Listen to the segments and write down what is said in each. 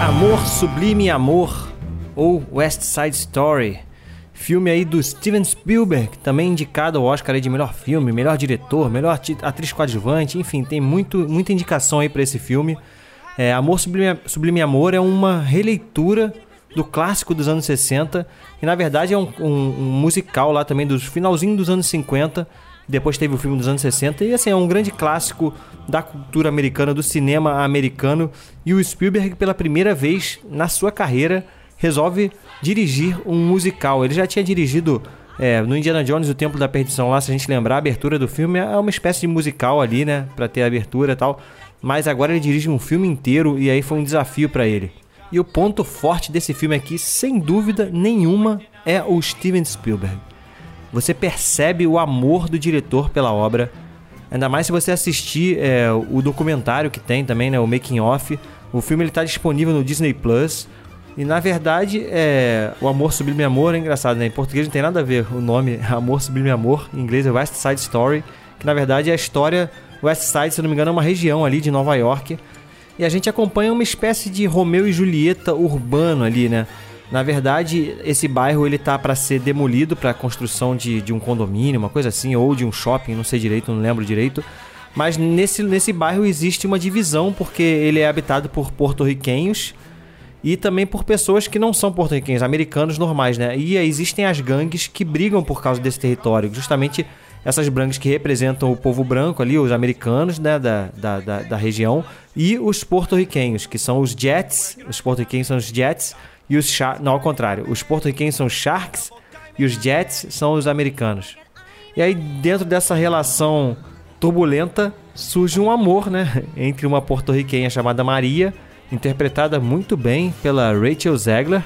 Amor Sublime Amor ou West Side Story. Filme aí do Steven Spielberg, também indicado ao Oscar de melhor filme, melhor diretor, melhor atriz coadjuvante, enfim, tem muito, muita indicação aí pra esse filme. É, Amor Sublime, Sublime Amor é uma releitura do clássico dos anos 60 e na verdade é um, um- um musical lá também dos finalzinho dos anos 50 depois teve o filme dos anos 60 e assim é um grande clássico da cultura americana, do cinema americano e o Spielberg pela primeira vez na sua carreira resolve dirigir um musical. Ele já tinha dirigido é, no Indiana Jones o Templo da Perdição lá, se a gente lembrar, a abertura do filme é uma espécie de musical ali, né, Pra ter a abertura e tal. Mas agora ele dirige um filme inteiro e aí foi um desafio pra ele. E o ponto forte desse filme aqui, sem dúvida nenhuma, é o Steven Spielberg. Você percebe o amor do diretor pela obra. Ainda mais se você assistir é, o documentário que tem também, né, o Making Off. O filme está disponível no Disney Plus. E na verdade, é, o Amor Sublime Amor é engraçado, né? Em português não tem nada a ver o nome Amor Sublime Amor. Em inglês é West Side Story. Que na verdade é a história. West Side, se não me engano, é uma região ali de Nova York. E a gente acompanha uma espécie de Romeu e Julieta urbano ali, né? Na verdade, esse bairro ele tá para ser demolido para construção de, de um condomínio, uma coisa assim, ou de um shopping, não sei direito, não lembro direito. Mas nesse, nesse bairro existe uma divisão porque ele é habitado por porto-riquenhos e também por pessoas que não são porto-riquenhos, americanos normais, né? E existem as gangues que brigam por causa desse território, justamente essas gangues que representam o povo branco ali, os americanos, né, da, da, da, da região, e os porto-riquenhos, que são os Jets, os porto-riquenhos são os Jets, e os Sharks, não, ao contrário, os porto-riquenhos são Sharks, e os Jets são os americanos. E aí, dentro dessa relação turbulenta, surge um amor, né? Entre uma porto-riquenha chamada Maria, interpretada muito bem pela Rachel Zegler,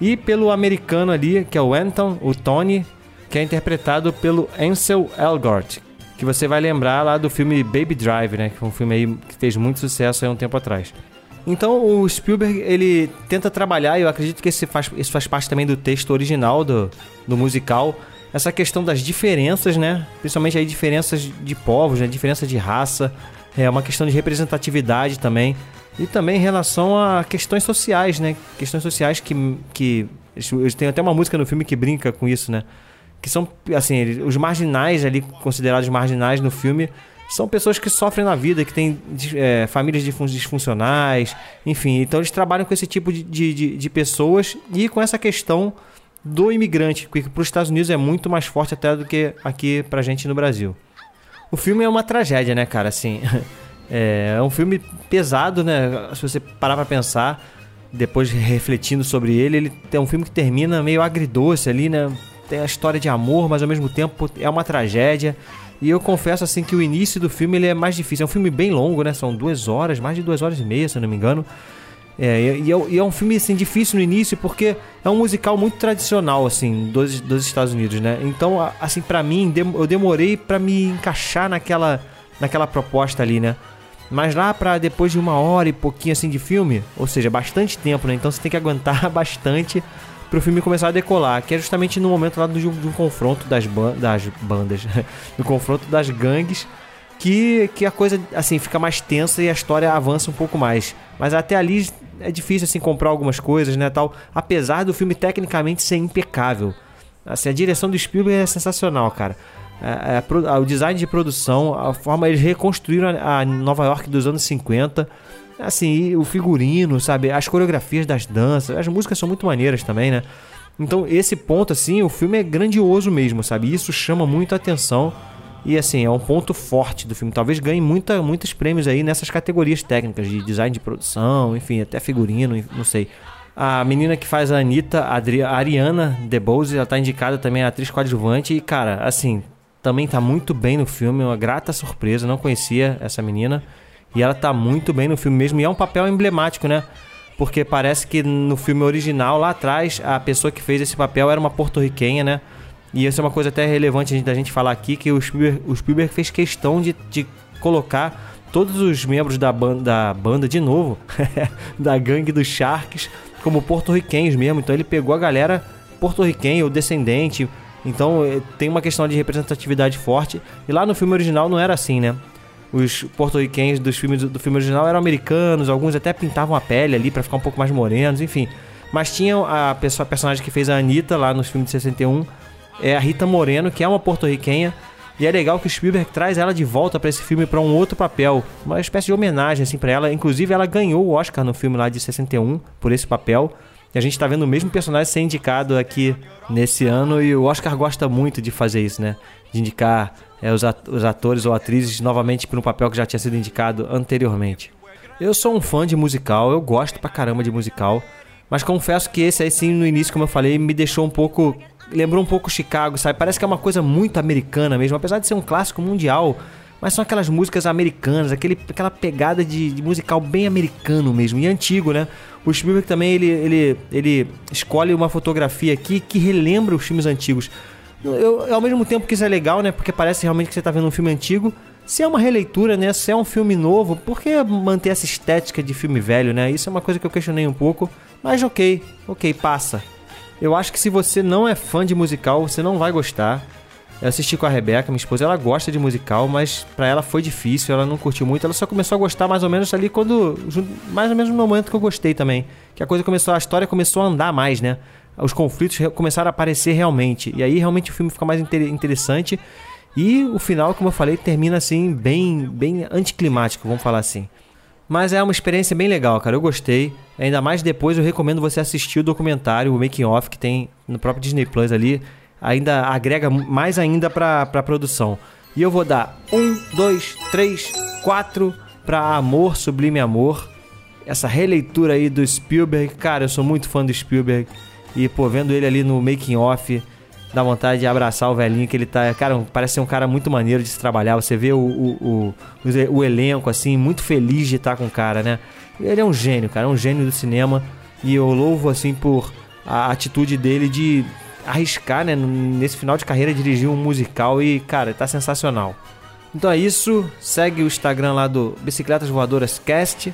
e pelo americano ali, que é o Anton, o Tony, que é interpretado pelo Ansel Elgort, que você vai lembrar lá do filme Baby Drive, né? Que foi um filme aí que fez muito sucesso há um tempo atrás. Então o Spielberg ele tenta trabalhar, e eu acredito que esse faz, isso faz parte também do texto original do, do musical, essa questão das diferenças, né? Principalmente aí diferenças de povos, né? Diferença de raça, é uma questão de representatividade também. E também em relação a questões sociais, né? Questões sociais que. que têm até uma música no filme que brinca com isso, né? Que são, assim, os marginais ali, considerados marginais no filme, são pessoas que sofrem na vida, que têm é, famílias disfun- disfuncionais, enfim. Então eles trabalham com esse tipo de, de, de- pessoas e com essa questão do imigrante, que para os Estados Unidos é muito mais forte até do que aqui pra gente no Brasil. O filme é uma tragédia, né, cara? Assim, é um filme pesado, né? Se você parar pra pensar, depois refletindo sobre ele, ele é um filme que termina meio agridoce ali, né? Tem a história de amor, mas ao mesmo tempo é uma tragédia. E eu confesso assim que o início do filme ele é mais difícil. É um filme bem longo, né? São duas horas, mais de duas horas e meia, se eu não me engano. É, e, é, e é um filme assim difícil no início porque é um musical muito tradicional assim dos, dos Estados Unidos, né? Então, assim para mim, eu demorei pra me encaixar naquela naquela proposta ali, né? Mas lá pra depois de uma hora e pouquinho assim de filme, ou seja, bastante tempo, né? Então você tem que aguentar bastante pro filme começar a decolar, que é justamente no momento lá do, um confronto das, ban das bandas, do confronto das gangues que, que a coisa assim fica mais tensa e a história avança um pouco mais. Mas até ali é difícil assim comprar algumas coisas, né, tal, apesar do filme tecnicamente ser impecável. Assim, a direção do Spielberg é sensacional, cara. É, é, o design de produção, a forma eles reconstruíram a, a Nova York dos anos 50, assim, o figurino, sabe, as coreografias das danças, as músicas são muito maneiras também, né? Então, esse ponto, assim, o filme é grandioso mesmo, sabe? Isso chama muito a atenção. E assim, é um ponto forte do filme. Talvez ganhe muita, muitos prêmios aí nessas categorias técnicas de design de produção, enfim, até figurino, não sei. A menina que faz a Anitta, a Ariana DeBose, ela tá indicada também a atriz coadjuvante. E, cara, assim, também tá muito bem no filme, uma grata surpresa. Não conhecia essa menina. E ela tá muito bem no filme mesmo, e é um papel emblemático, né? Porque parece que no filme original, lá atrás, a pessoa que fez esse papel era uma porto-riquenha, né? E isso é uma coisa até relevante da gente falar aqui, que o Spielberg, o Spielberg fez questão de, de colocar todos os membros da banda, da banda de novo, da gangue dos Sharks, como porto-riquenhos mesmo. Então ele pegou a galera porto-riquenha, ou descendente. Então eh, tem uma questão de representatividade forte. E lá no filme original não era assim, né? Os porto-riquenhos dos filmes do filme original eram americanos, alguns até pintavam a pele ali para ficar um pouco mais morenos, enfim. Mas tinha a, pessoa, a personagem que fez a Anitta lá nos filmes de 61, é a Rita Moreno, que é uma porto-riquenha. E é legal que o Spielberg traz ela de volta para esse filme para um outro papel, uma espécie de homenagem assim para ela. Inclusive ela ganhou o Oscar no filme lá de 61 por esse papel. E a gente tá vendo o mesmo personagem ser indicado aqui nesse ano e o Oscar gosta muito de fazer isso, né? De indicar é, os, atores ou atrizes novamente para um papel que já tinha sido indicado anteriormente. Eu sou um fã de musical, eu gosto pra caramba de musical, mas confesso que esse aí sim, no início, como eu falei, me deixou um pouco lembrou um pouco Chicago, sabe? Parece que é uma coisa muito americana mesmo, apesar de ser um clássico mundial. Mas são aquelas músicas americanas, aquele, aquela pegada de, de musical bem americano mesmo, e antigo, né? O Spielberg também, ele, ele, ele escolhe uma fotografia aqui que relembra os filmes antigos. Eu, ao mesmo tempo que isso é legal, né? Porque parece realmente que você está vendo um filme antigo. Se é uma releitura, né? Se é um filme novo, por que manter essa estética de filme velho, né? Isso é uma coisa que eu questionei um pouco. Mas ok, ok, passa. Eu acho que se você não é fã de musical, você não vai gostar. Eu assisti com a Rebeca, minha esposa, ela gosta de musical, mas para ela foi difícil, ela não curtiu muito. Ela só começou a gostar mais ou menos ali quando. Mais ou menos no momento que eu gostei também. Que a coisa começou, a história começou a andar mais, né? Os conflitos começaram a aparecer realmente. E aí realmente o filme fica mais interessante. E o final, como eu falei, termina assim, bem, bem anticlimático, vamos falar assim. Mas é uma experiência bem legal, cara. Eu gostei. Ainda mais depois eu recomendo você assistir o documentário, o Making Off, que tem no próprio Disney Plus ali. Ainda agrega mais ainda pra, pra produção. E eu vou dar um, dois, três, quatro pra Amor, Sublime Amor. Essa releitura aí do Spielberg. Cara, eu sou muito fã do Spielberg. E, pô, vendo ele ali no Making Off, dá vontade de abraçar o velhinho, que ele tá. Cara, parece ser um cara muito maneiro de se trabalhar. Você vê o, o, o, o elenco, assim, muito feliz de estar com o cara, né? Ele é um gênio, cara, é um gênio do cinema. E eu louvo, assim, por a atitude dele de arriscar, né, nesse final de carreira, dirigir um musical e, cara, tá sensacional. Então é isso, segue o Instagram lá do Bicicletas Voadoras Cast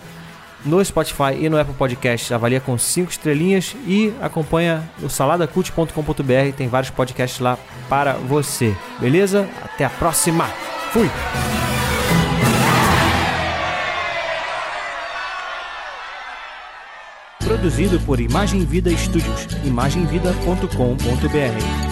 no Spotify e no Apple Podcast. Avalia com 5 estrelinhas e acompanha o saladacult.com.br. Tem vários podcasts lá para você. Beleza? Até a próxima. Fui! Produzido por Imagem Vida Studios. imagemvida.com.br